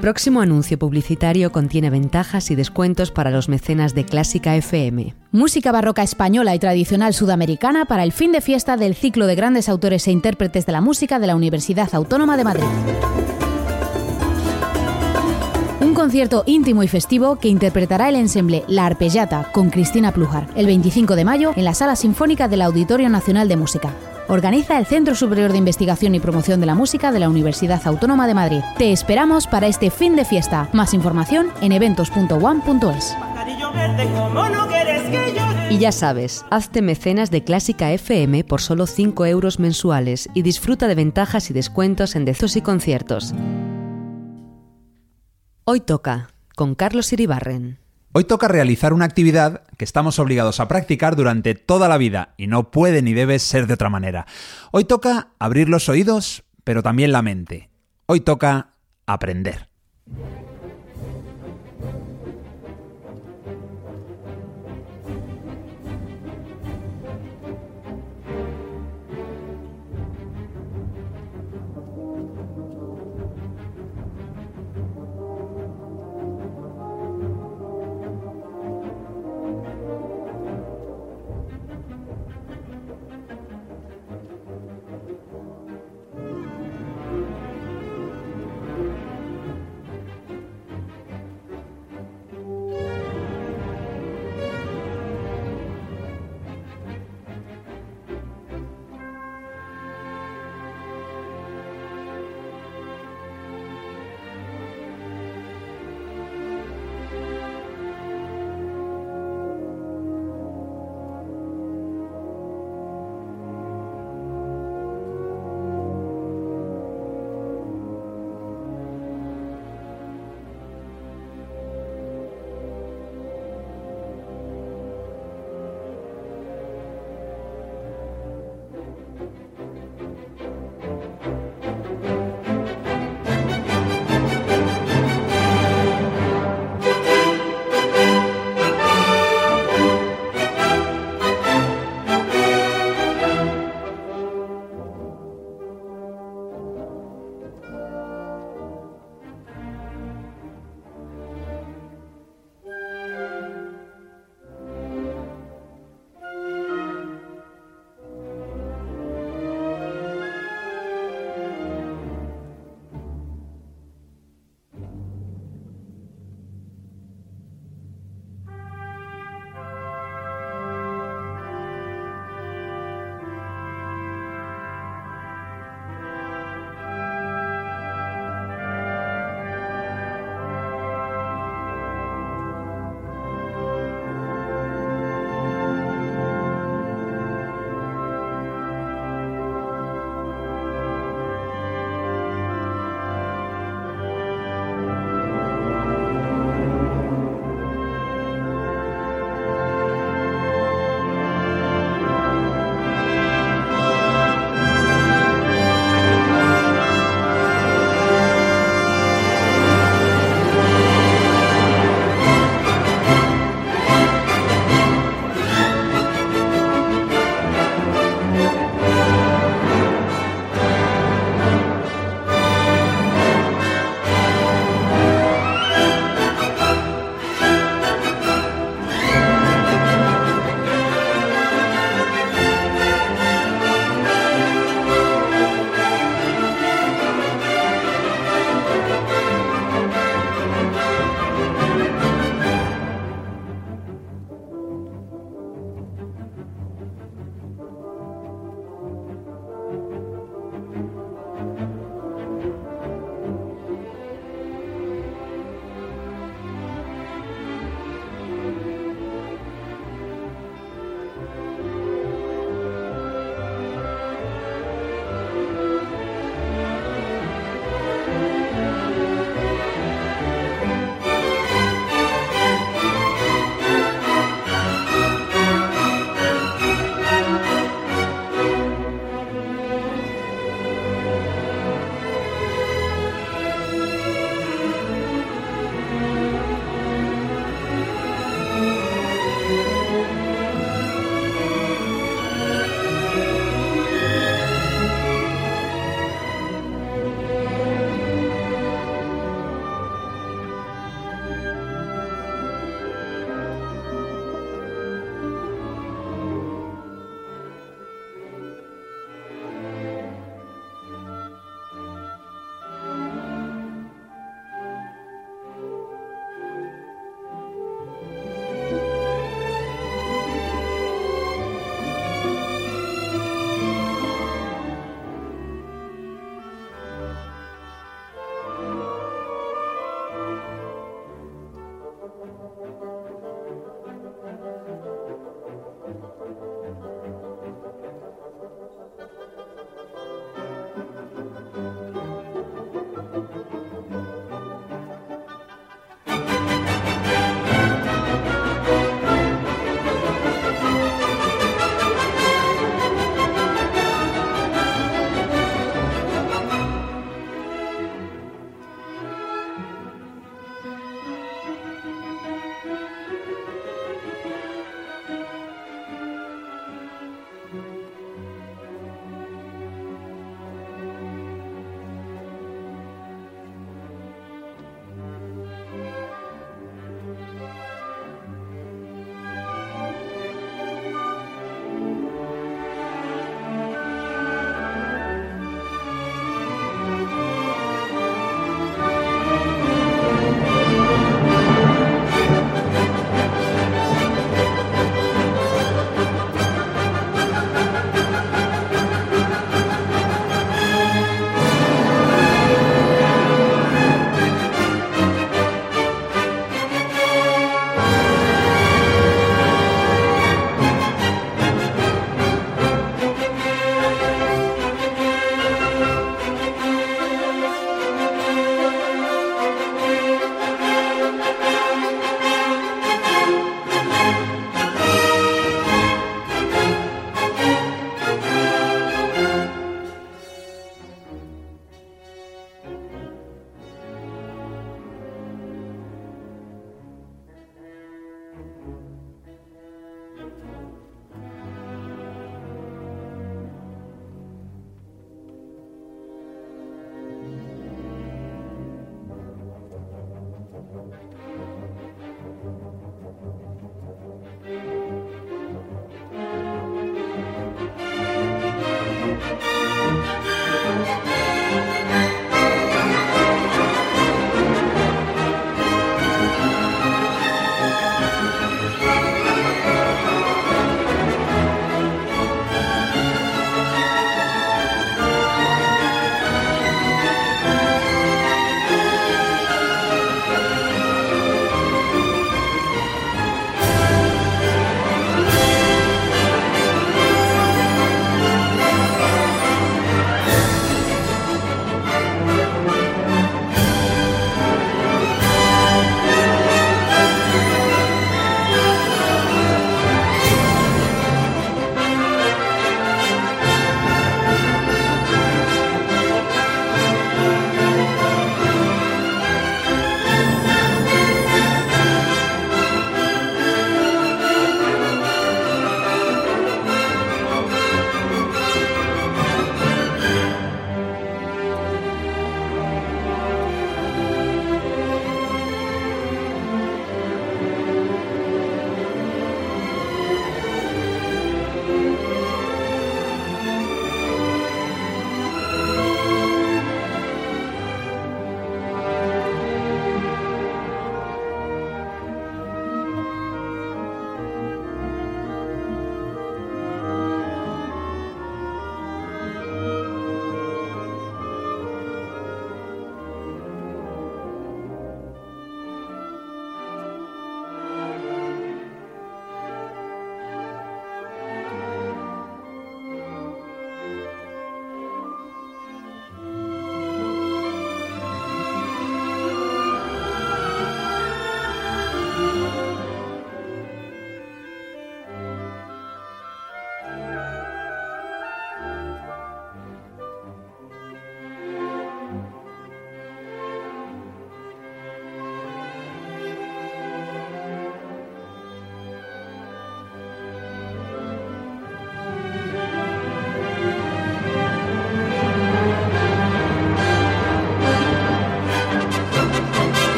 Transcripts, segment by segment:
Próximo anuncio publicitario contiene ventajas y descuentos para los mecenas de Clásica FM. Música barroca española y tradicional sudamericana para el fin de fiesta del ciclo de grandes autores e intérpretes de la música de la Universidad Autónoma de Madrid. Un concierto íntimo y festivo que interpretará el ensemble La Arpellata con Cristina Plujar el 25 de mayo en la Sala Sinfónica del Auditorio Nacional de Música. Organiza el Centro Superior de Investigación y Promoción de la Música de la Universidad Autónoma de Madrid. Te esperamos para este fin de fiesta. Más información en eventos.one.es. Y ya sabes, hazte mecenas de Clásica FM por solo 5 euros mensuales y disfruta de ventajas y descuentos en dezos y conciertos. Hoy toca con Carlos Iribarren. Hoy toca realizar una actividad que estamos obligados a practicar durante toda la vida y no puede ni debe ser de otra manera. Hoy toca abrir los oídos, pero también la mente. Hoy toca aprender.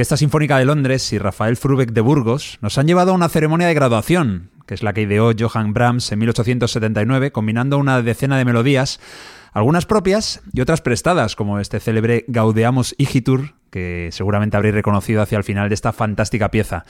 Orquesta Sinfónica de Londres y Rafael Frubeck de Burgos nos han llevado a una ceremonia de graduación, que es la que ideó Johann Brahms en 1879, combinando una decena de melodías, algunas propias y otras prestadas, como este célebre Gaudeamus Igitur, que seguramente habréis reconocido hacia el final de esta fantástica pieza.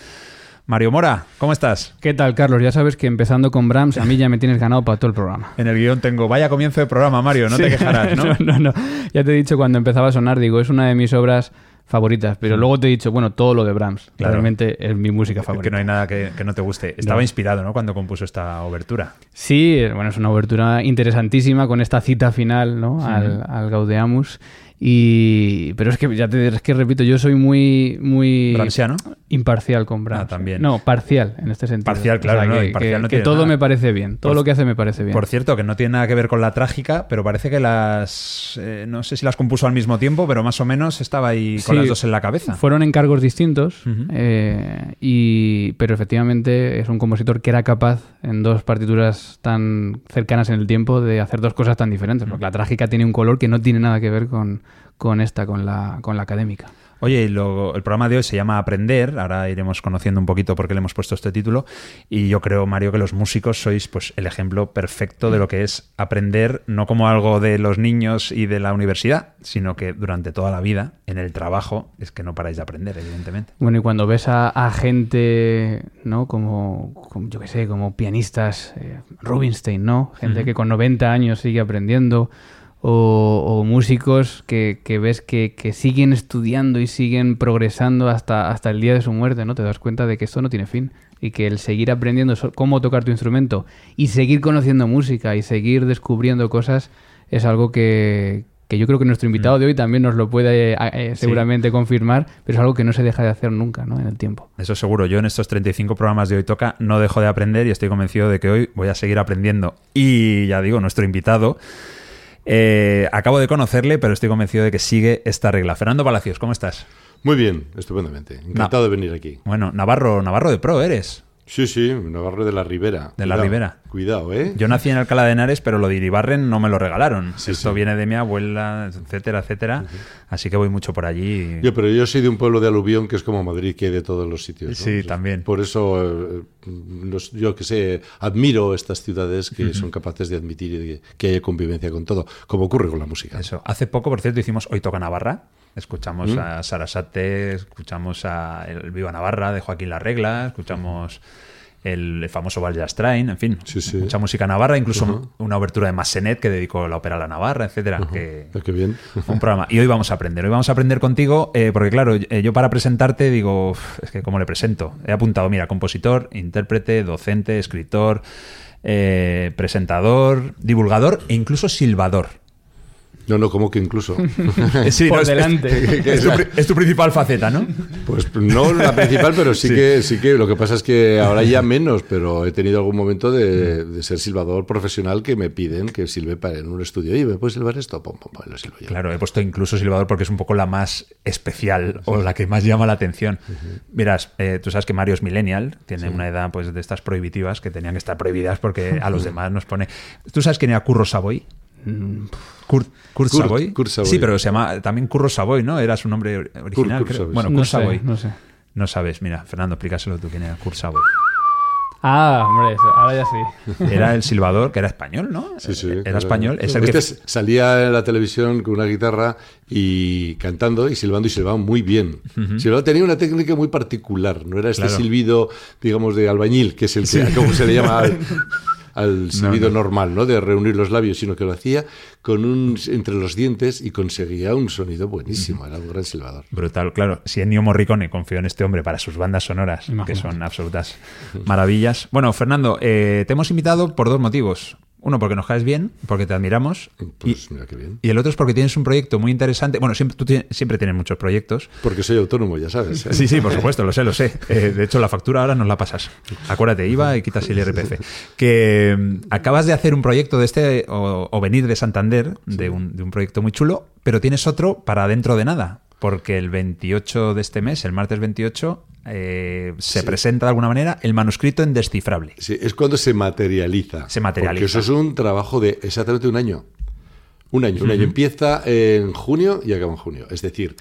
Mario Mora, ¿cómo estás? ¿Qué tal, Carlos? Ya sabes que empezando con Brahms, a mí ya me tienes ganado para todo el programa. En el guion tengo, vaya comienzo de programa, Mario, no te quejarás, ¿no? ¿no? no, no, Ya te he dicho cuando empezaba a sonar, digo, es una de mis obras favoritas, pero luego te he dicho, bueno, todo lo de Brahms, Claro. realmente es mi música favorita. Que no hay nada que, que no te guste. Estaba No. inspirado, ¿no? Cuando compuso esta obertura. Sí, bueno, es una obertura interesantísima con esta cita final, ¿no? Al, al Gaudeamus. Y, pero es que ya te es que repito, yo soy muy muy Brahmsiano. imparcial con Brahms. Ah, también. No, parcial en este sentido. Parcial, claro, no, que, que- no que todo nada. me parece bien, todo Por- lo que hace me parece bien. Por cierto, que no tiene nada que ver con la trágica, pero parece que las. eh, no sé si las compuso al mismo tiempo, pero más o menos estaba ahí con Sí, las dos en la cabeza. Fueron encargos distintos, eh, y, pero efectivamente es un compositor que era capaz en dos partituras tan cercanas en el tiempo de hacer dos cosas tan diferentes. Porque la trágica tiene un color que no tiene nada que ver con, con esta, con la, con la académica. Oye, y lo- el programa de hoy se llama Aprender. Ahora iremos conociendo un poquito por qué le hemos puesto este título. Y yo creo, Mario, que los músicos sois pues el ejemplo perfecto de lo que es aprender, no como algo de los niños y de la universidad, sino que durante toda la vida, en el trabajo, es que no paráis de aprender, evidentemente. Bueno, y cuando ves a, a gente, ¿no? Como, como, yo qué sé, como pianistas, eh, Rubinstein, ¿no? Gente que con 90 años sigue aprendiendo, o, o músicos que, que ves que, que siguen estudiando y siguen progresando hasta, hasta el día de su muerte, ¿no? Te das cuenta de que esto no tiene fin y que el seguir aprendiendo cómo tocar tu instrumento y seguir conociendo música y seguir descubriendo cosas es algo que, que yo creo que nuestro invitado de hoy también nos lo puede eh, eh, seguramente confirmar, pero es algo que no se deja de hacer nunca ¿no? en el tiempo. Eso seguro. Yo en estos 35 programas de hoy toca no dejo de aprender y estoy convencido de que hoy voy a seguir aprendiendo. Y ya digo, nuestro invitado, eh, acabo de conocerle, pero estoy convencido de que sigue esta regla. Fernando Palacios, ¿cómo estás? Muy bien, estupendamente. Encantado de venir aquí. Bueno, Navarro, Navarro de Pro eres. Sí, sí, Navarro de la Ribera. De la Cuidado, Ribera. Cuidado, ¿eh? Yo nací en Alcalá de Henares, pero lo de Iribarren no me lo regalaron. Sí, Esto sí. viene de mi abuela, etcétera, etcétera. Así que voy mucho por allí. Yo, pero yo soy de un pueblo de aluvión que es como Madrid, que hay de todos los sitios. ¿no? Sí, también. Por eso, eh, los- yo que sé, admiro estas ciudades que son capaces de admitir y de que haya convivencia con todo, como ocurre con la música. Eso. Hace poco, por cierto, hicimos Hoy Toca Navarra. Escuchamos Mm. a Sarasate, escuchamos a El Viva Navarra de Joaquín Larregla, escuchamos el famoso Val Jastrain, en fin, Sí, sí. mucha música navarra, incluso una obertura de Massenet que dedicó la ópera a la Navarra, etcétera. que- Ah, qué bien. un programa. Y hoy vamos a aprender. Hoy vamos a aprender contigo, eh, porque claro, eh, yo para presentarte digo, "Uf, es que ¿cómo le presento? He apuntado, mira, compositor, intérprete, docente, escritor, eh, presentador, divulgador e incluso silbador. No, no, como que incluso. Sí, Por no, es- delante. Es, es tu, pri- es tu principal faceta, ¿no? Pues no la principal, pero sí, Sí. que sí que lo que pasa es que ahora ya menos, pero he tenido algún momento de, de ser silbador profesional que me piden que silbe para en un estudio. Y me puedes silbar esto, pum, pum, pum, lo silbo yo. Claro, he puesto incluso silbador porque es un poco la más especial o la que más llama la atención. Verás, eh, tú sabes que Mario es millennial, tiene una edad pues de estas prohibitivas que tenían que estar prohibidas porque a los demás nos pone... ¿Tú sabes quién era Curro Savoy? Kurt, Kurt, Kurt- Savoy. Kurt Savoy. Sí, pero se llama también Curro Savoy, ¿no? Era su nombre or- original. Kurt creo. Bueno, sí. Kurt No sé, Savoy. no sé. No sabes, mira, Fernando, explícaselo tú quién era Kurt Savoy. Ah, hombre, eso, ahora ya sí. Era el silbador, que era español, ¿no? Sí, sí. Era español. Es el Este que... salía en la televisión con una guitarra y cantando y silbando y silbaba muy bien. Silbaba tenía una técnica muy particular, no era este Claro. silbido, digamos, de albañil, que es el que, como se le llama al, silbido no. normal, ¿no? De reunir los labios, sino que lo hacía con un entre los dientes y conseguía un sonido buenísimo. Era un gran silbador. Brutal, claro. Si Ennio Morricone confió en este hombre para sus bandas sonoras, que son absolutas maravillas. Bueno, Fernando, eh, te hemos invitado por dos motivos. Uno, porque nos caes bien, porque te admiramos. Pues mira qué bien. Y el otro es porque tienes un proyecto muy interesante. Bueno, siempre, tú tienes- siempre tienes muchos proyectos. Porque soy autónomo, ya sabes. ¿eh? Sí, sí, por supuesto, lo sé, lo sé. Eh, de hecho, la factura ahora nos la pasas. Acuérdate, IVA y quitas el IRPF. Que mm, acabas de hacer un proyecto de este, o, o venir de Santander, de, un, de un proyecto muy chulo, pero tienes otro para dentro de nada. Porque el 28 de este mes, el martes 28, eh, se Sí. presenta de alguna manera el manuscrito indescifrable. Sí, es cuando se materializa. Se materializa. Porque eso es un trabajo de exactamente un año. Un año. Un año empieza en junio y acaba en junio. Es decir,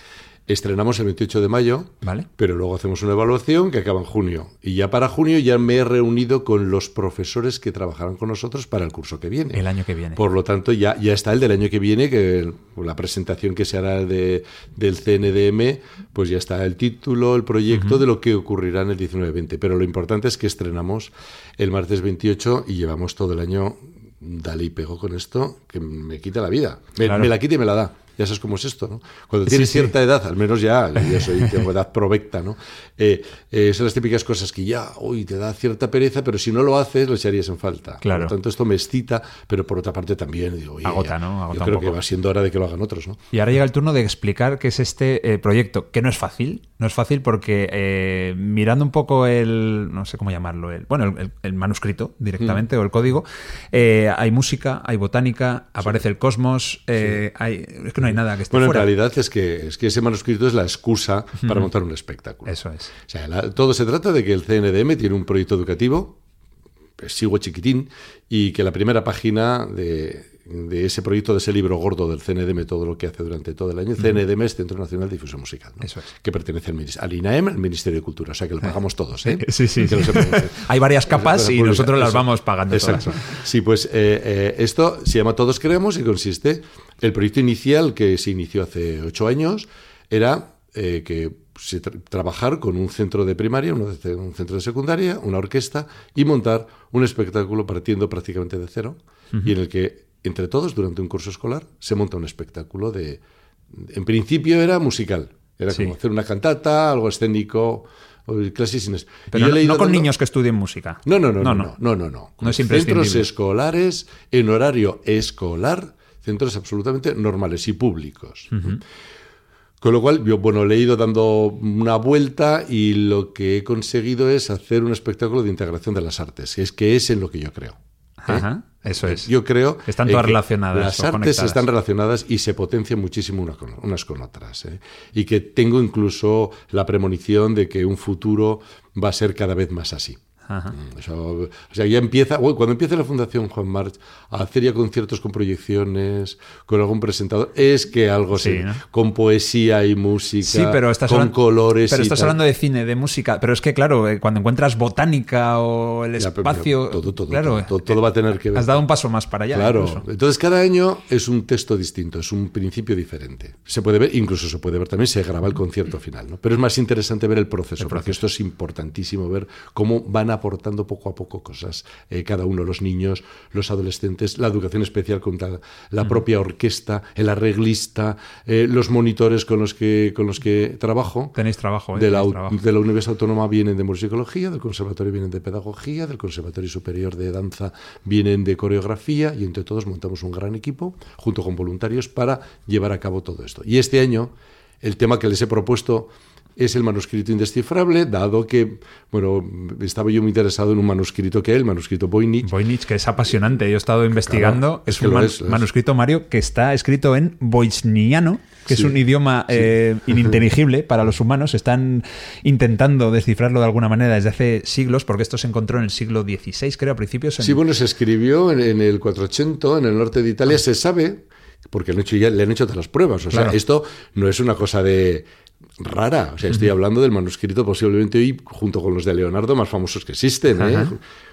Estrenamos el 28 de mayo, Vale. pero luego hacemos una evaluación que acaba en junio. Y ya para junio ya me he reunido con los profesores que trabajarán con nosotros para el curso que viene. El año que viene. Por lo tanto, ya, ya está el del año que viene, que la presentación que se hará de, del CNDM, pues ya está el título, el proyecto de lo que ocurrirá en el 19-20. Pero lo importante es que estrenamos el martes 28 y llevamos todo el año, dale y pego con esto, que me quita la vida. Me, Claro. me la quita y me la da. Ya sabes cómo es esto, ¿no? Cuando tienes sí. cierta edad, al menos ya, yo soy, tengo edad provecta, ¿no? Eh, eh, son las típicas cosas que ya, uy, te da cierta pereza, pero si no lo haces, lo echarías en falta. Claro. Por lo tanto, esto me excita, pero por otra parte también digo, oye, Agota, ¿no? Agota yo un creo poco. que va siendo hora de que lo hagan otros, ¿no? Y ahora llega el turno de explicar qué es este eh, proyecto, que no es fácil. No es fácil porque eh, mirando un poco el, no sé cómo llamarlo, el, bueno, el, manuscrito directamente Mm. o el código, hay música, hay botánica, aparece el cosmos, hay, es que no hay nada que esté Bueno, fuera. en realidad es que, es que ese manuscrito es la excusa para montar un espectáculo. Eso es. O sea, la- todo se trata de que el CNDM tiene un proyecto educativo, sigo chiquitín, y que la primera página de, de ese proyecto, de ese libro gordo del CNDM, todo lo que hace durante todo el año, CNDM es Centro Nacional de Difusión Musical, ¿no? Eso es. que pertenece al, al INAEM, al Ministerio de Cultura, o sea que lo pagamos todos. ¿eh? Sí, sí. Hay varias capas y pública, nosotros las eso. vamos pagando Exacto. todas. Sí, pues eh, eh, esto se llama Todos Creemos y consiste, el proyecto inicial que se inició hace ocho años era eh, que se tra- trabajar con un centro de primaria, un centro de secundaria, una orquesta y montar un espectáculo partiendo prácticamente de cero y en el que entre todos durante un curso escolar se monta un espectáculo de, en principio era musical, era Sí. como hacer una cantata, algo escénico, o clases sin Pero no, con niños que estudien música. no, no, no, no, no, no, no, no. No es Centros escolares en horario escolar, centros absolutamente normales y públicos. Con lo cual, yo, bueno, le he ido dando una vuelta y lo que he conseguido es hacer un espectáculo de integración de las artes, que es que es en lo que yo creo. ¿Eh? Ajá, eso es. Yo creo Están todas que relacionadas Las artes conectadas. están relacionadas y se potencian muchísimo una con- unas con otras. ¿eh? Y que tengo incluso la premonición de que un futuro va a ser cada vez más así. Ajá. Mm, Eso, o sea, ya empieza, bueno, cuando empiece la Fundación Juan March a hacer ya conciertos con proyecciones, con algún presentador, es que algo Sí, se- ¿no? con poesía y música, Sí, pero estás, con colores. pero y estás tal. hablando de cine, de música. Pero es que, claro, eh, cuando encuentras botánica o el Ya, espacio. mira, todo, todo, claro, todo, todo, todo va a tener que ver. Has dado un paso más para allá. Claro. incluso. Entonces, cada año es un texto distinto, es un principio diferente. Se puede ver, incluso se puede ver también, se graba el concierto final, ¿no? Pero es más interesante ver el proceso, porque esto es importantísimo, ver cómo van aportando poco a poco cosas eh, cada uno, los niños, los adolescentes, la educación especial con la, la propia orquesta, el arreglista, eh, los monitores con los que, con los que trabajo. Tenéis trabajo, ¿eh? De la, trabajo. de la Universidad Autónoma vienen de musicología, del Conservatorio vienen de pedagogía, del Conservatorio Superior de Danza vienen de coreografía y entre todos montamos un gran equipo junto con voluntarios para llevar a cabo todo esto. Y este año el tema que les he propuesto es el manuscrito indescifrable, dado que, bueno, estaba yo muy interesado en un manuscrito que es el manuscrito Voynich, Voynich, que es apasionante. Yo he estado investigando. Claro, es un lo man- es, lo es. manuscrito, Mario, que está escrito en voicniano, que Sí. es un idioma eh, ininteligible para los humanos. Están intentando descifrarlo de alguna manera desde hace siglos, porque esto se encontró en el siglo XVI, creo, a principios. en- Sí, bueno, se escribió en, en el 480, en el norte de Italia, se sabe, porque han hecho ya, le han hecho todas las pruebas. O sea, esto no es una cosa de rara. O sea, estoy hablando del manuscrito posiblemente hoy, junto con los de Leonardo, más famosos que existen, ¿eh?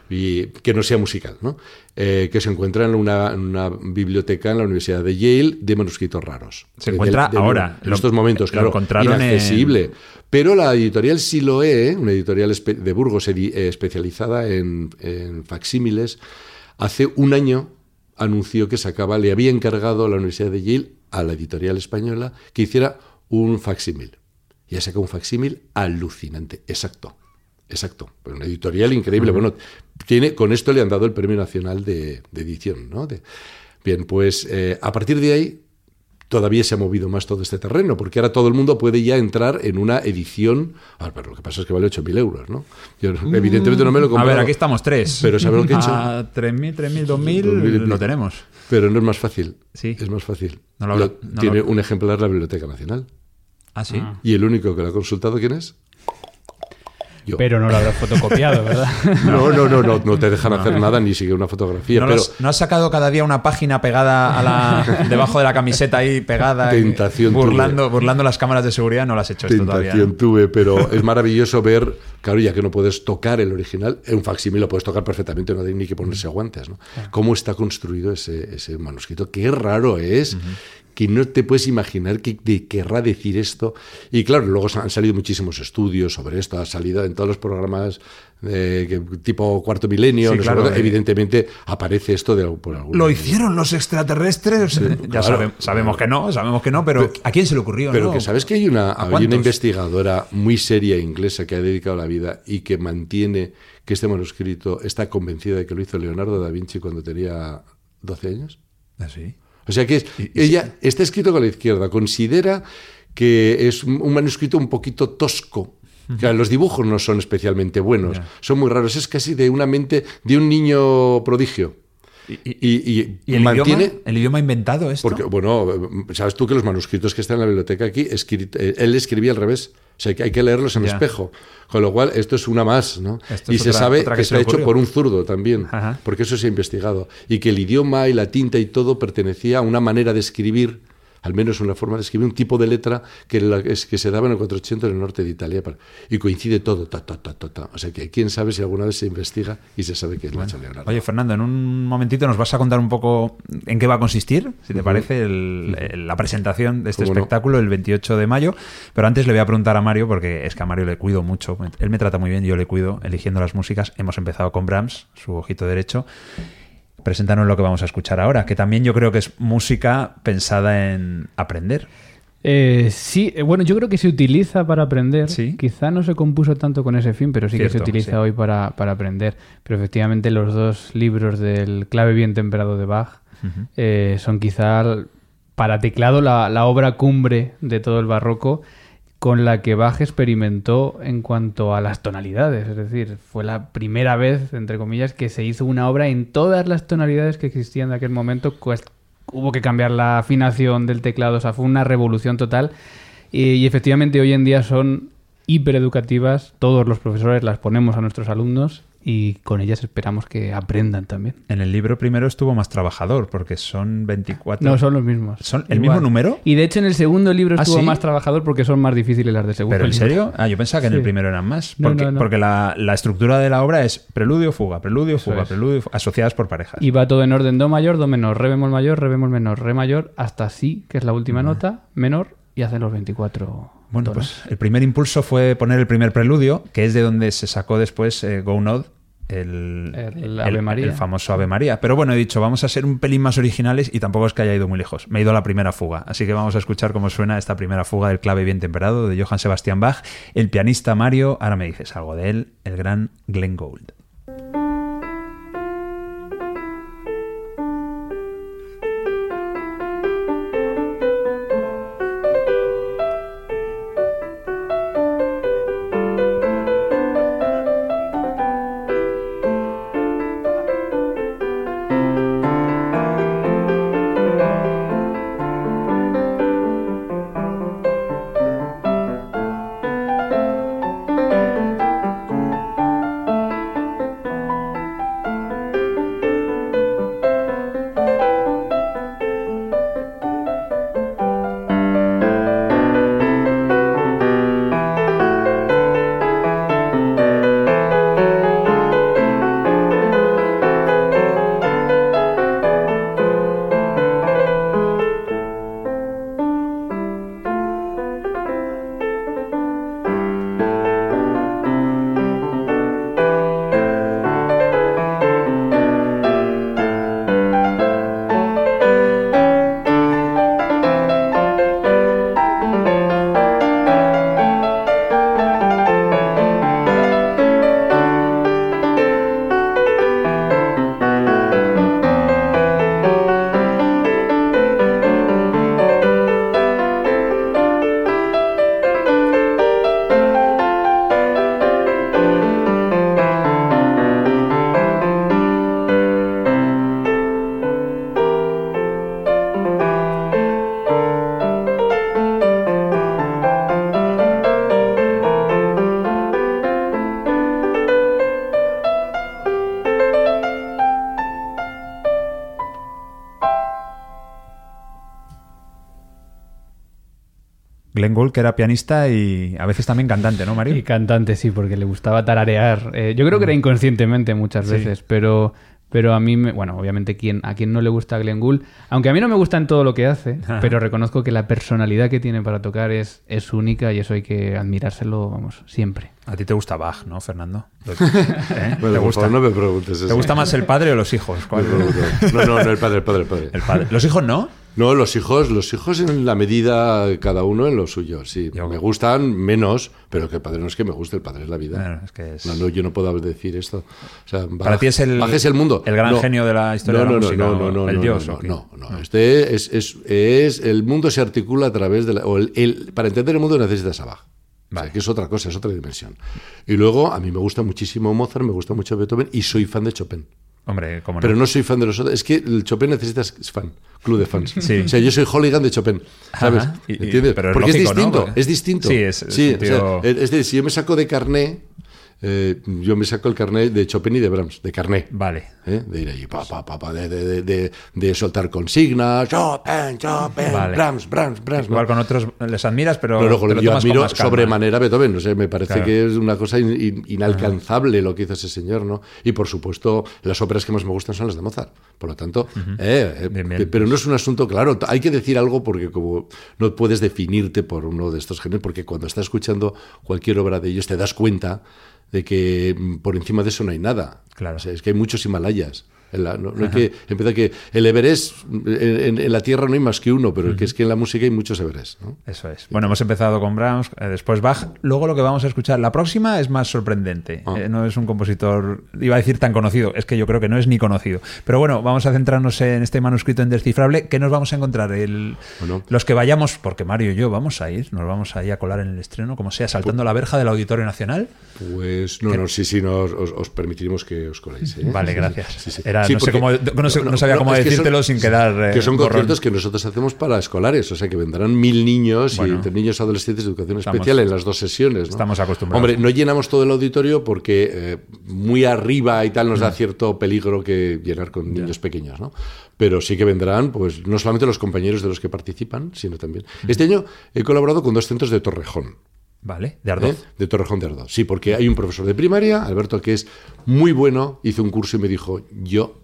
Y que no sea musical, ¿no? Eh, que se encuentra en una, biblioteca en la Universidad de Yale de manuscritos raros. Se encuentra ahora. En Lo- estos momentos, claro. encontraron en- inaccesible. Pero la editorial Siloé, una editorial de Burgos eh, especializada en, en facsímiles, hace un año anunció que sacaba, le había encargado a la Universidad de Yale, a la editorial española, que hiciera un facsímil. Y ha sacado un facsímil alucinante, exacto. Exacto, Pero una editorial increíble. Bueno, tiene, con esto le han dado el Premio Nacional de, de Edición. ¿no? De- bien, pues eh, a partir de ahí todavía se ha movido más todo este terreno, porque ahora todo el mundo puede ya entrar en una edición. Ah, pero lo que pasa es que vale 8.000 euros, ¿no? Yo, evidentemente no me lo he A ver, aquí estamos tres. Pero ¿sabes lo que he hecho? A 3.000, 3.000, 2.000, 2.000 lo tenemos. Pero no es más fácil. Sí. Es más fácil. No lo Lo- no tiene lo- un ejemplar la Biblioteca Nacional. Ah, sí. Y el único que lo ha consultado, ¿quién es? Yo. Pero no lo habrás fotocopiado, ¿verdad? No, no, no, no, no te dejan hacer nada ni siquiera una fotografía. ¿No, pero has, ¿No has sacado cada día una página pegada a la, debajo de la camiseta ahí pegada? y Tentación burlando, burlando las cámaras de seguridad, no lo has hecho esto todavía. tentación ¿no? tuve, pero es maravilloso ver, claro, ya que no puedes tocar el original, en un facsímil lo puedes tocar perfectamente, no hay ni que ponerse guantes, ¿no? Cómo está construido ese, ese manuscrito, qué raro es. Que no te puedes imaginar qué de, querrá decir esto. Y claro, luego han salido muchísimos estudios sobre esto, ha salido en todos los programas que- tipo Cuarto Milenio, Sí, no sé claro, cuánto, eh. evidentemente aparece esto de, por algún ¿Lo hicieron los extraterrestres? ya claro. sabe- sabemos que no, sabemos que no, pero ¿a quién se le ocurrió? Pero no? que sabes que hay una, ¿A hay una investigadora muy seria inglesa que ha dedicado la vida y que mantiene que este manuscrito está convencida de que lo hizo Leonardo da Vinci cuando tenía 12 años. ¿Ah, sí? O sea que es- ella está escrito con la izquierda, considera que es un manuscrito un poquito tosco. Claro, los dibujos no son especialmente buenos, son muy raros, es casi de una mente de un niño prodigio. ¿Y, y- Y, y y el, mantiene... idioma, el idioma inventado esto? Porque, bueno, sabes tú que los manuscritos que están en la biblioteca aquí, escri- eh, él escribía al revés. O sea, que hay que leerlos en espejo. Con lo cual, esto es una más, ¿no? Esto y se otra- sabe otra que que se le hecho por un zurdo también, Ajá. porque eso se ha investigado. Y que el idioma y la tinta y todo pertenecía a una manera de escribir, al menos una forma de escribir, un tipo de letra que, la- es, que se daba en el 400 en el norte de Italia. para- y coincide todo, ta, ta, ta, ta, ta. O sea, que quién sabe si alguna vez se investiga y se sabe que es Nacho Leonardo. Oye, Fernando, en un momentito nos vas a contar un poco en qué va a consistir, si te parece, el- el- la presentación de este Cómo no. espectáculo el 28 de mayo. Pero antes le voy a preguntar a Mario, porque es que a Mario le cuido mucho. Él me trata muy bien, yo le cuido eligiendo las músicas. Hemos empezado con Brahms, su ojito derecho. Preséntanos lo que vamos a escuchar ahora, que también yo creo que es música pensada en aprender. Eh, sí, eh, bueno, yo creo que se utiliza para aprender. Sí. Quizá no se compuso tanto con ese fin, pero sí que se utiliza sí. hoy para, para aprender. Pero efectivamente los dos libros del clave bien temperado de Bach eh, son quizá para teclado la, la obra cumbre de todo el barroco con la que Bach experimentó en cuanto a las tonalidades. Es decir, fue la primera vez, entre comillas, que se hizo una obra en todas las tonalidades que existían de aquel momento. Pues, hubo que cambiar la afinación del teclado, o sea, fue una revolución total. Y, y efectivamente hoy en día son hipereducativas, todos los profesores las ponemos a nuestros alumnos y con ellas esperamos que aprendan también. En el libro primero estuvo más trabajador, porque son 24. No, son los mismos. ¿Son el Igual. mismo número? Y de hecho en el segundo libro ¿Ah, estuvo sí? más trabajador porque son más difíciles las de segundo ¿Pero en serio? Ah, yo pensaba que en el primero eran más. Porque, no, no. porque la, la estructura de la obra es preludio, fuga, preludio, fuga, es. preludio, fuga, asociadas por parejas. Y va todo en orden do mayor, do menor, re bemol mayor, re bemol menor, re mayor, hasta si, que es la última nota, menor, y hacen los 24 Bueno, pues el primer impulso fue poner el primer preludio, que es de donde se sacó después eh, Go Nod, el, El Ave María. el famoso Ave María. Pero bueno, he dicho, vamos a ser un pelín más originales y tampoco es que haya ido muy lejos. Me he ido a la primera fuga. Así que vamos a escuchar cómo suena esta primera fuga del clave bien temperado de Johann Sebastian Bach. El pianista Mario, ahora me dices algo de él, el gran Glenn Gould. Glenn Gould, que era pianista y a veces también cantante, ¿no, Mario? Y cantante, sí, porque le gustaba tararear. Eh, yo creo que era Mm. inconscientemente muchas Sí. veces, pero, pero a mí, me, bueno, obviamente quien, a quien no le gusta Glenn Gould, aunque a mí no me gusta en todo lo que hace, pero reconozco que la personalidad que tiene para tocar es, es única y eso hay que admirárselo, vamos, siempre. A ti te gusta Bach, ¿no, Fernando? ¿Eh? Bueno, ¿Te gusta? favor, no me preguntes eso. ¿Te gusta más el padre o los hijos? No, ¿Cuál? no, no, no, el padre, el padre, el padre. El padre. ¿Los hijos no? No, los hijos, los hijos en la medida cada uno en lo suyo, sí. Yo- Me gustan menos, pero que el padre no es que me guste, el padre es la vida. Bueno, es que es- No, no, yo no puedo decir esto. O sea, Para Bach- ti es el- el mundo. el gran No. genio de la historia no, de la música, No, no, no, el no, dios, no, no, no. Este es, es, es- el mundo se articula a través de la, o el, el- para entender el mundo necesitas a Bach. O sea, Vale. que es otra cosa, es otra dimensión. Y luego, a mí me gusta muchísimo Mozart, me gusta mucho Beethoven y soy fan de Chopin. Hombre. Pero no soy fan de los otros. Es que el Chopin necesitas es fan, club de fans. Sí. O sea, yo soy hooligan de Chopin, ¿sabes? Ajá. Y- y- ¿Entiendes? es Porque lógico, es distinto, es distinto. Sí, es- sí, o sea, es decir, si yo me saco de carné, eh, yo me saco el carné de Chopin y de Brahms, de carné. Vale. ¿eh? De ir ahí, pa, pa, pa, pa, de, de, de, de- soltar consignas, Chopin, Chopin, Vale. Brahms, Brahms, Brahms. Igual ¿no? con otros les admiras, pero No, no, te lo yo tomas con admiro más calma. sobremanera a Beethoven, o sea, me parece Claro. que es una cosa in- in- inalcanzable lo que hizo ese señor, ¿no? Y por supuesto, las óperas que más me gustan son las de Mozart. Por lo tanto, eh, eh, Bien, bien. pero no es un asunto claro, hay que decir algo porque como no puedes definirte por uno de estos géneros, porque cuando estás escuchando cualquier obra de ellos te das cuenta de que mm, por encima de eso no hay nada. Claro. O sea, es que hay muchos Himalayas. En la- no, no hay que empezar que el Everest en, la Tierra no hay más que uno, pero que es que en la música hay muchos Everest. ¿no? Eso es. Bueno, hemos empezado con Brahms, eh, después Bach. Luego lo que vamos a escuchar, la próxima es más sorprendente. Ah. Eh, no es un compositor, iba a decir tan conocido, es que yo creo que no es ni conocido. Pero bueno, vamos a centrarnos en este manuscrito indescifrable. ¿Qué nos vamos a encontrar? El, Bueno. Los que vayamos, porque Mario y yo vamos a ir, nos vamos ahí a colar en el estreno, como sea, saltando la verja del Auditorio Nacional. Pues no, no, sí, sí, no, os, os- os permitiremos que os coléis. ¿eh? Vale, gracias. sí, sí. Era- Sí, no sé porque- cómo- no sé- no sabía cómo que decírtelo sin quedar, eh, que son conciertos que nosotros hacemos para escolares, o sea que vendrán mil niños Bueno. y niños adolescentes de educación Estamos- especial en las dos sesiones. estamos acostumbrados. Hombre, no llenamos todo el auditorio porque eh, muy arriba y tal nos da cierto peligro que llenar con niños pequeños, ¿no? Pero sí que vendrán, pues, no solamente los compañeros de los que participan, sino también. Este año he colaborado con dos centros de Torrejón. Vale, de Ardoz. ¿Eh? De Torrejón de Ardoz. Sí, porque hay un profesor de primaria, Alberto, que es muy bueno, hizo un curso y me dijo, yo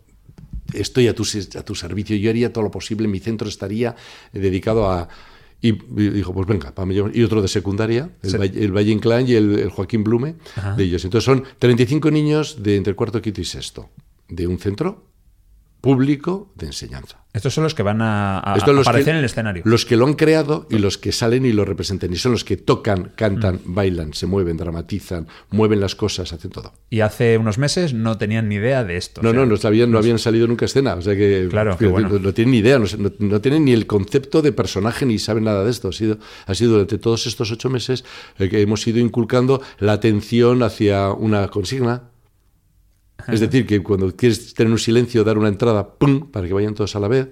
estoy a tu, a tu servicio, yo haría todo lo posible, mi centro estaría dedicado a... Y, dijo, pues venga, y otro de secundaria, el, Sí. Valle, el Valle Inclán y el, el Joaquín Blume, de ellos. Entonces son 35 niños de entre cuarto, quinto y sexto, de un centro público de enseñanza. Estos son los que van a, a- aparecer que- en el escenario. Los que lo han creado y los que salen y lo representan. Y son los que tocan, cantan, Mm. bailan, se mueven, dramatizan, mueven las cosas, hacen todo. Y hace unos meses no tenían ni idea de esto. No, o sea, no, no, sabían, no habían salido nunca a escena. O sea que Claro, no, bueno. no tienen ni idea, no- no tienen ni el concepto de personaje ni saben nada de esto. Ha sido, ha sido durante todos estos ocho meses eh, que hemos ido inculcando la atención hacia una consigna. Es decir, que cuando quieres tener un silencio, dar una entrada, ¡pum! para que vayan todos a la vez,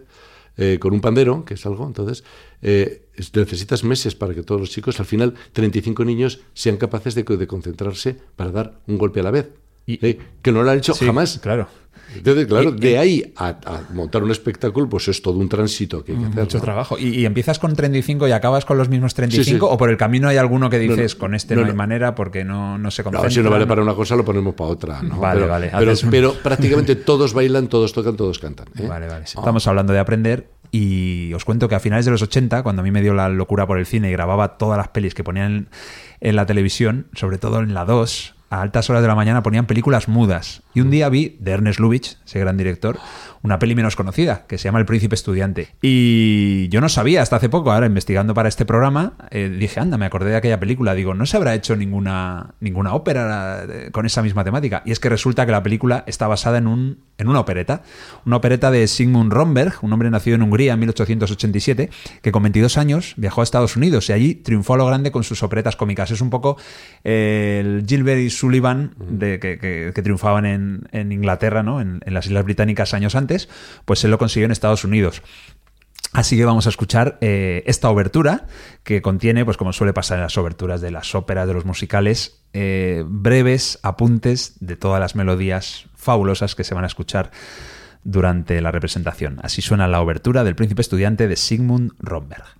eh, con un pandero, que es algo, entonces eh, es- necesitas meses para que todos los chicos, al final, 35 niños, sean capaces de concentrarse para dar un golpe a la vez. Y- que no lo han hecho Sí, jamás. Claro. Entonces, claro, de ahí a, a montar un espectáculo, pues es todo un tránsito que hay que hacer. Mucho ¿no? trabajo. ¿Y, y empiezas con 35 y acabas con los mismos 35? Sí, sí. ¿O por el camino hay alguno que No, no. dices, con este no, hay manera porque no, no se concentra? si no vale para una cosa, lo ponemos para otra. Vale, pero, vale, Pero, haces un- pero prácticamente todos bailan, todos tocan, todos cantan. ¿eh? Vale, vale. Ah. Estamos hablando de aprender y os cuento que a finales de los 80, cuando a mí me dio la locura por el cine y grababa todas las pelis que ponían en, en la televisión, sobre todo en la 2, a altas horas de la mañana ponían películas mudas. Y un día vi de Ernest Lubitsch, ese gran director, una peli menos conocida que se llama El Príncipe Estudiante. Y yo no sabía hasta hace poco, ahora investigando para este programa, eh, dije, anda, me acordé de aquella película. Digo, no se habrá hecho ninguna, ninguna ópera eh, con esa misma temática. Y es que resulta que la película está basada en, un, en una opereta. Una opereta de Sigmund Romberg, un hombre nacido en Hungría en 1887, que con 22 años viajó a Estados Unidos y allí triunfó a lo grande con sus operetas cómicas. Es un poco eh, el Gilbert y Sullivan de, que, que- triunfaban en, en Inglaterra, ¿no? En, en las Islas Británicas años pues él lo consiguió en Estados Unidos. Así que vamos a escuchar eh, esta obertura que contiene, pues como suele pasar en las oberturas de las óperas, de los musicales, eh, breves apuntes de todas las melodías fabulosas que se van a escuchar durante la representación. Así suena la obertura del Príncipe Estudiante de Sigmund Romberg.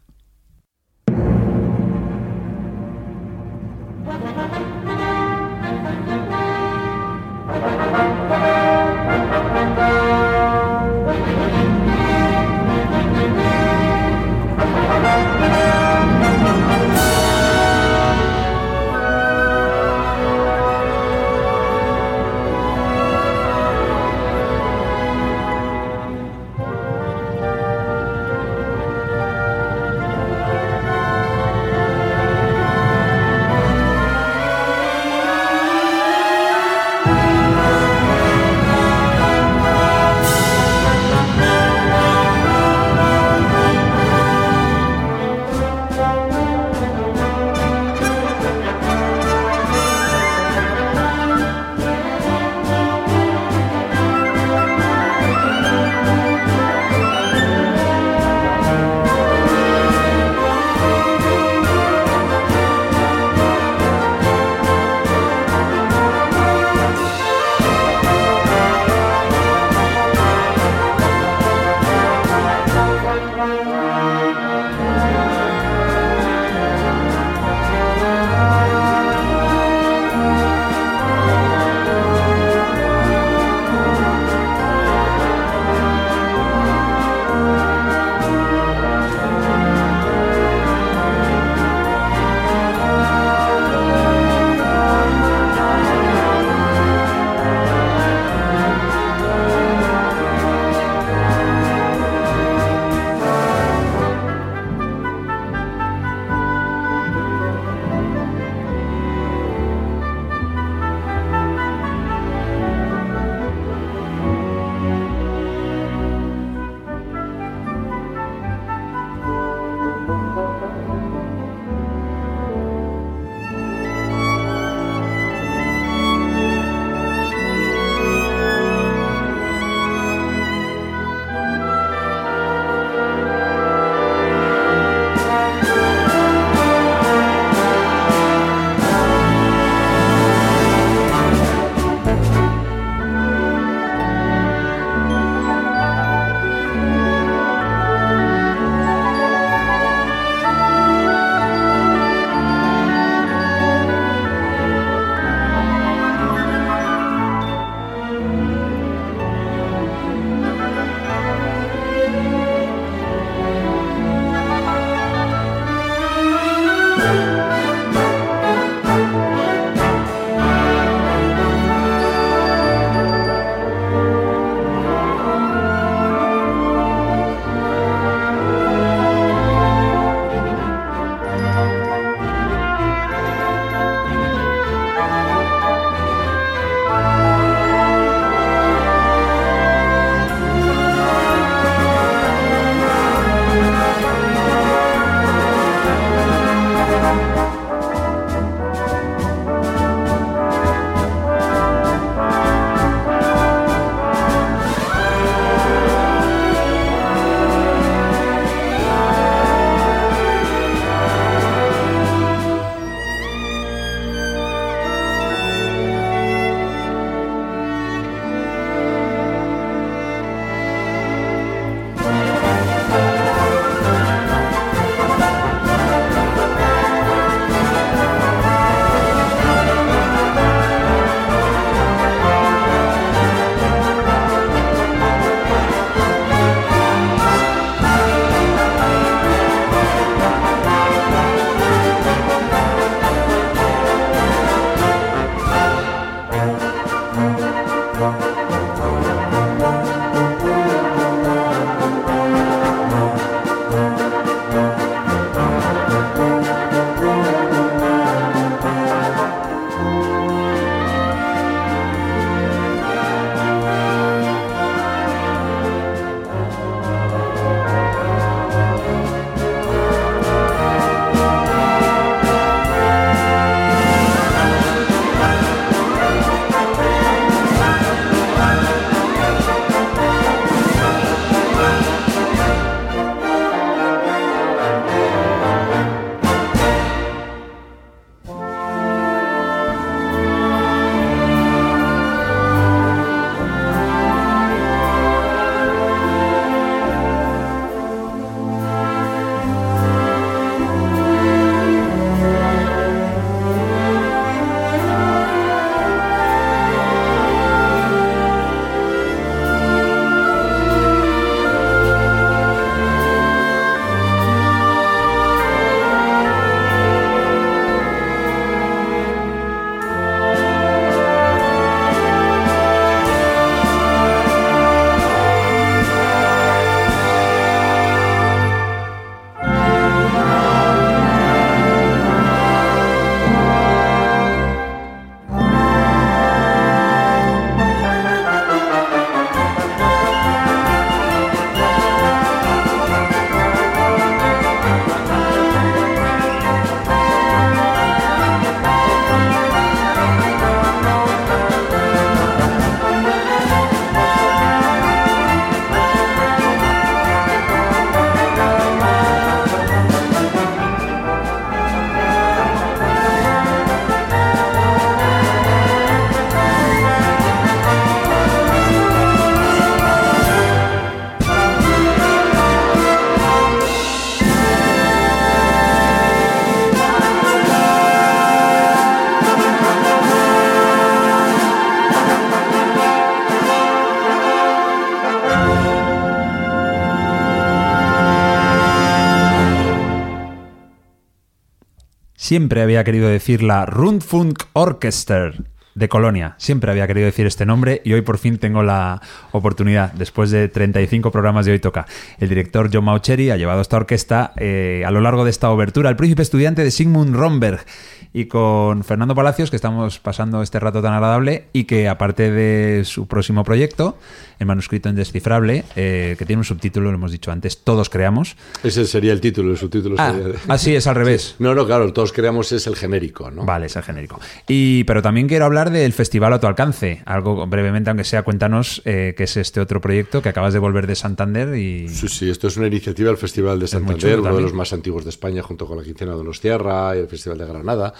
Siempre había querido decir la Rundfunk Orchester de Colonia. Siempre había querido decir este nombre y hoy por fin tengo la oportunidad. Después de 35 programas de hoy toca. El director John Maucheri ha llevado esta orquesta eh, a lo largo de esta obertura. El príncipe estudiante de Sigmund Romberg y con Fernando Palacios, que estamos pasando este rato tan agradable y que aparte de su próximo proyecto, el manuscrito indescifrable, eh, que tiene un subtítulo, lo hemos dicho antes, Todos creamos. Ese sería el título, el subtítulo ah, sería... Ah, sí, es al revés. No, no, claro, Todos creamos es el genérico, ¿no? Vale, es el genérico. Y, pero también quiero hablar del Festival a tu alcance, algo brevemente, aunque sea, cuéntanos eh, qué es este otro proyecto que acabas de volver de Santander y... Sí, sí, esto es una iniciativa del Festival de Santander, uno de los más antiguos de España, junto con la Quincena de Donostiarra y el Festival de Granada.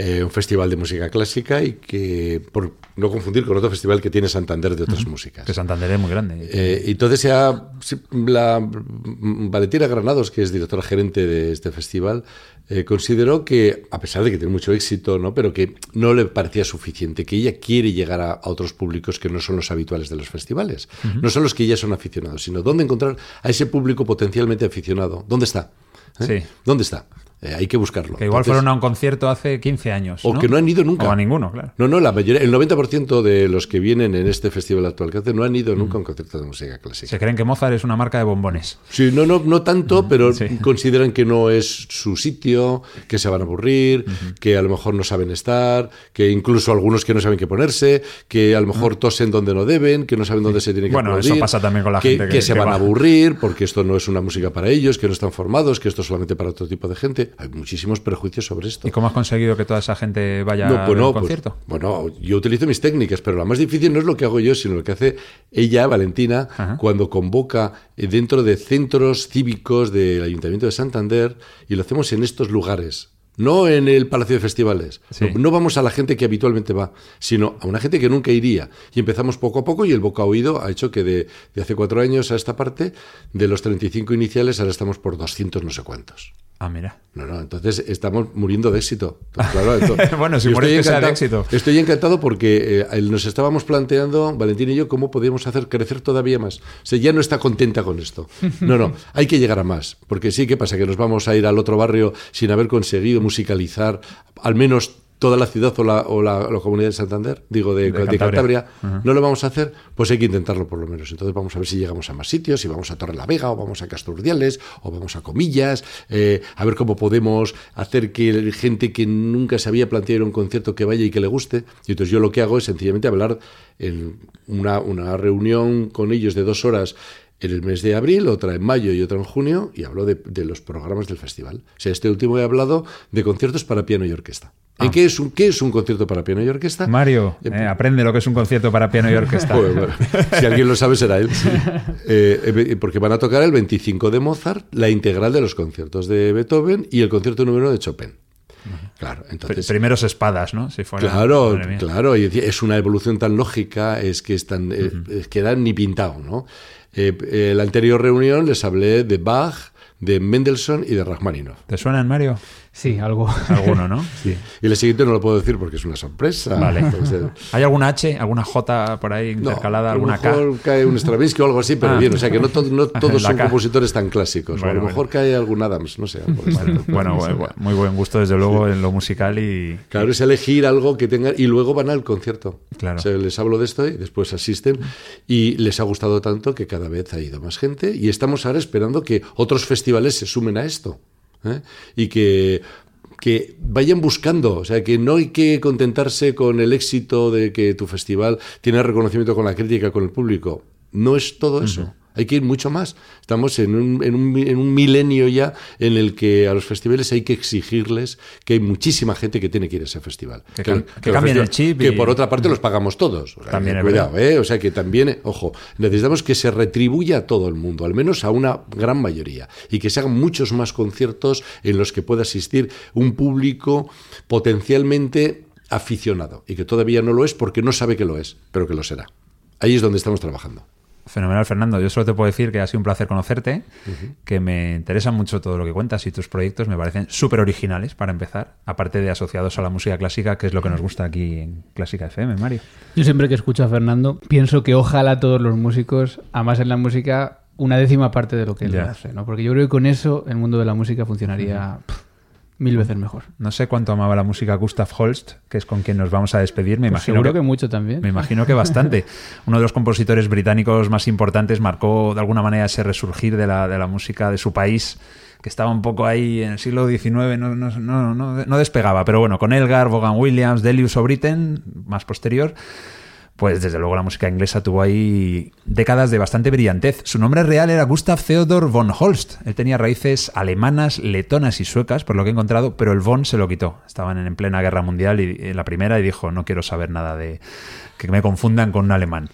Eh, un festival de música clásica y que, por no confundir con otro festival que tiene Santander de otras músicas. Que Santander es muy grande. Eh, entonces ya la Valentina Granados, que es directora gerente de este festival, eh, consideró que, a pesar de que tiene mucho éxito, ¿no? pero que no le parecía suficiente, que ella quiere llegar a, otros públicos que no son los habituales de los festivales, no son los que ya son aficionados, sino dónde encontrar a ese público potencialmente aficionado. ¿Dónde está? Sí. ¿Dónde está? Eh, hay que buscarlo. Que igual fueron a un concierto hace 15 años. O que no han ido nunca. O a ninguno, claro. No, no, la mayoría, el 90% de los que vienen en este festival actual que hace no han ido nunca a un concierto de música clásica. Se creen que Mozart es una marca de bombones. Sí, no, no, no tanto, pero consideran que no es su sitio, que se van a aburrir, que a lo mejor no saben estar, que incluso algunos que no saben qué ponerse, que a lo mejor tosen donde no deben, que no saben dónde se tienen que Bueno, eso pasa también con la que, gente que, se van a aburrir porque esto no es una música para ellos, que no están formados, que esto es solamente para otro tipo de gente. Hay muchísimos prejuicios sobre esto. ¿Y cómo has conseguido que toda esa gente vaya al pues concierto? bueno, yo utilizo mis técnicas, pero lo más difícil no es lo que hago yo, sino lo que hace ella, Valentina, cuando convoca eh, dentro de centros cívicos del Ayuntamiento de Santander y lo hacemos en estos lugares. No en el Palacio de Festivales. No, vamos a la gente que habitualmente va, sino a una gente que nunca iría. Y empezamos poco a poco y el boca oído ha hecho que de, de hace cuatro años a esta parte, de los 35 iniciales, ahora estamos por 200 no sé cuántos. Ah, mira. No, no, entonces estamos muriendo de éxito. bueno, si mueres que sea de éxito. Estoy encantado porque eh, nos estábamos planteando, Valentín y yo, cómo podíamos hacer crecer todavía más. O sea, ya no está contenta con esto. No, no, hay que llegar a más. Porque sí, ¿qué pasa? Que nos vamos a ir al otro barrio sin haber conseguido musicalizar al menos toda la ciudad o la, o la, comunidad de Santander, digo de, Cantabria, no lo vamos a hacer, pues hay que intentarlo por lo menos. Entonces vamos a ver si llegamos a más sitios, si vamos a Torre la Vega o vamos a Casturdiales o vamos a Comillas, eh, a ver cómo podemos hacer que gente que nunca se había planteado un concierto que vaya y que le guste. Y entonces yo lo que hago es sencillamente hablar en una, una reunión con ellos de dos horas en el mes de abril, otra en mayo y otra en junio, y hablo de, de, los programas del festival. O sea, este último he hablado de conciertos para piano y orquesta. Ah. qué, es un, qué es un concierto para piano y orquesta? Mario, eh, eh, aprende lo que es un concierto para piano y orquesta. si alguien lo sabe será él. Eh, porque van a tocar el 25 de Mozart, la integral de los conciertos de Beethoven y el concierto número uno de Chopin. Claro, entonces. Primeros espadas, ¿no? Si claro, claro. Y es una evolución tan lógica, es que están, quedan ni pintado, ¿no? En la anterior reunión les hablé de Bach, de Mendelssohn y de Rachmaninoff. ¿Te suenan, Mario? Sí, algo. Alguno, ¿no? Sí. Y el siguiente no lo puedo decir porque es una sorpresa. Vale. ¿Hay alguna H, alguna J por ahí intercalada, alguna K? A lo mejor cae un Stravinsky o algo así, pero ah. bien, o sea que no, todos son compositores tan clásicos. a lo mejor cae algún Adams, no sé. Bueno, muy buen gusto desde luego en lo musical y... Claro, es elegir algo que tenga y luego van al concierto. Claro. O sea, les hablo de esto y después asisten y les ha gustado tanto que cada vez ha ido más gente y estamos ahora esperando que otros festivales se sumen a esto. ¿Eh? y que que vayan buscando, o sea, que no hay que contentarse con el éxito de que tu festival tiene reconocimiento con la crítica, con el público. No es todo eso. Hay que ir mucho más. Estamos en un, en, un, en un, milenio ya en el que a los festivales hay que exigirles que hay muchísima gente que tiene que ir a ese festival. Que, cambien el chip. Que por otra parte los pagamos todos. también cuidado, ¿eh? O sea que también, ojo, necesitamos que se retribuya a todo el mundo, al menos a una gran mayoría, y que se hagan muchos más conciertos en los que pueda asistir un público potencialmente aficionado y que todavía no lo es porque no sabe que lo es, pero que lo será. Ahí es donde estamos trabajando. Fenomenal, Fernando. Yo solo te puedo decir que ha sido un placer conocerte, que me interesa mucho todo lo que cuentas y tus proyectos me parecen súper originales para empezar, aparte de asociados a la música clásica, que es lo que nos gusta aquí en Clásica FM, Mario. Yo siempre que escucho a Fernando pienso que ojalá todos los músicos amas en la música una décima parte de lo que él hace, ¿no? Porque yo creo que con eso el mundo de la música funcionaría Mil veces mejor. No sé cuánto amaba la música Gustav Holst, que es con quien nos vamos a despedir. Me Pues imagino seguro que mucho también. Me imagino que bastante. Uno de los compositores británicos más importantes marcó de alguna manera ese resurgir de la, de la música de su país, que estaba un poco ahí en el siglo XIX, no, no, no, no, no despegaba. Pero bueno, con Elgar, Vaughan Williams, Delius o Britten, más posterior, pues desde luego la música inglesa tuvo ahí décadas de bastante brillantez. Su nombre real era Gustav Theodor von Holst. Él tenía raíces alemanas, letonas y suecas, por lo que he encontrado, pero el von se lo quitó. Estaban en plena guerra mundial y en la primera y dijo, no quiero saber nada de que me confundan con un alemán.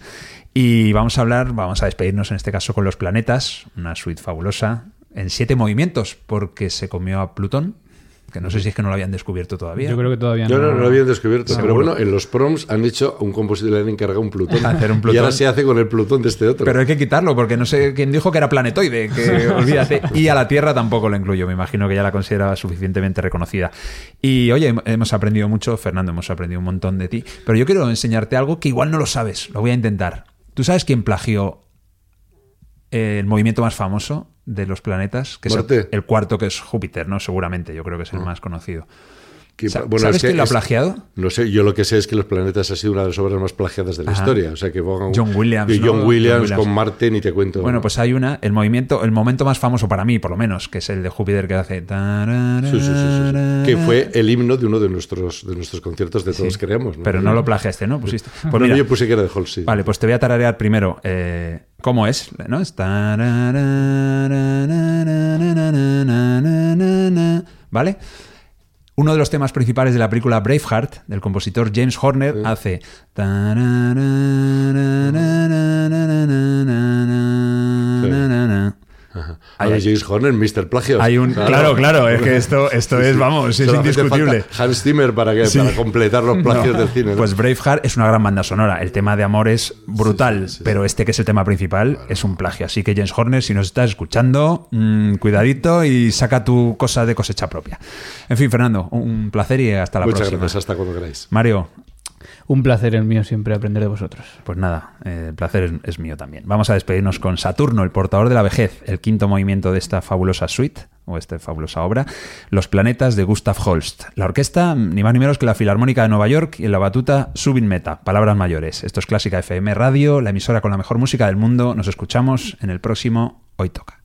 Y vamos a hablar, vamos a despedirnos en este caso con los planetas, una suite fabulosa, en siete movimientos, porque se comió a Plutón, que no sé si es que no lo habían descubierto todavía. Yo creo que todavía Yo no. no, no lo habían descubierto, pero bueno, en los proms han hecho un compositor, le han encargado un Plutón. Hacer un Y Plutón. ahora se hace con el Plutón de este otro. Pero hay que quitarlo, porque no sé quién dijo que era planetoide, que olvídate. Y a la Tierra tampoco lo incluyo, me imagino que ya la consideraba suficientemente reconocida. Y oye, hem- hemos aprendido mucho, Fernando, hemos aprendido un montón de ti, pero yo quiero enseñarte algo que igual no lo sabes, lo voy a intentar. ¿Tú sabes quién plagió el movimiento más famoso de los planetas? Que es el, cuarto, que es Júpiter, ¿no? Seguramente, yo creo que es el más conocido. Que- Sa- bueno, ¿Sabes es que quién lo ha es- plagiado? No sé, yo lo que sé es que Los Planetas ha sido una de las obras más plagiadas de la Ajá. historia. O sea que John Williams, y ¿no? John John Williams, con Marte, ni te cuento. Bueno, pues hay una, el movimiento, el momento más famoso para mí, por lo menos, que es el de Júpiter que hace. Sí, sí, sí, sí, sí. Que fue el himno de uno de nuestros, de nuestros conciertos de Todos Creamos. Pero no lo plagiaste, ¿no? Pusiste. Pues Bueno, mira, yo puse que era de Halsey. Vale, pues te voy a tararear primero. eh, ¿Cómo es? ¿No? Es ¿Vale? Uno de los temas principales de la película Braveheart, del compositor James Horner, hace. Ahora hay- James Horner, Mr. Plagios. Hay un. Claro, claro, es que esto, esto es, vamos, es indiscutible. Hans Zimmer para, que, Sí. para completar los plagios No. del cine. ¿no? Pues Braveheart es una gran banda sonora. El tema de amor es brutal, sí, sí, sí. pero este que es el tema principal es un plagio. Así que James Horner, si nos estás escuchando, mm, cuidadito y saca tu cosa de cosecha propia. En fin, Fernando, un placer y hasta la Muchas próxima. gracias, hasta cuando queráis. Mario, Un placer el mío siempre aprender de vosotros. pues nada, eh, el placer es, es mío también. Vamos a despedirnos con Saturno, el portador de la vejez, el quinto movimiento de esta fabulosa suite, o esta fabulosa obra, Los planetas de Gustav Holst. La orquesta, ni más ni menos que la Filarmónica de Nueva York y en la batuta Subin Meta, palabras mayores. Esto es Clásica FM Radio, la emisora con la mejor música del mundo. Nos escuchamos en el próximo Hoy Toca.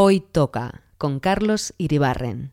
Hoy toca con Carlos Iribarren.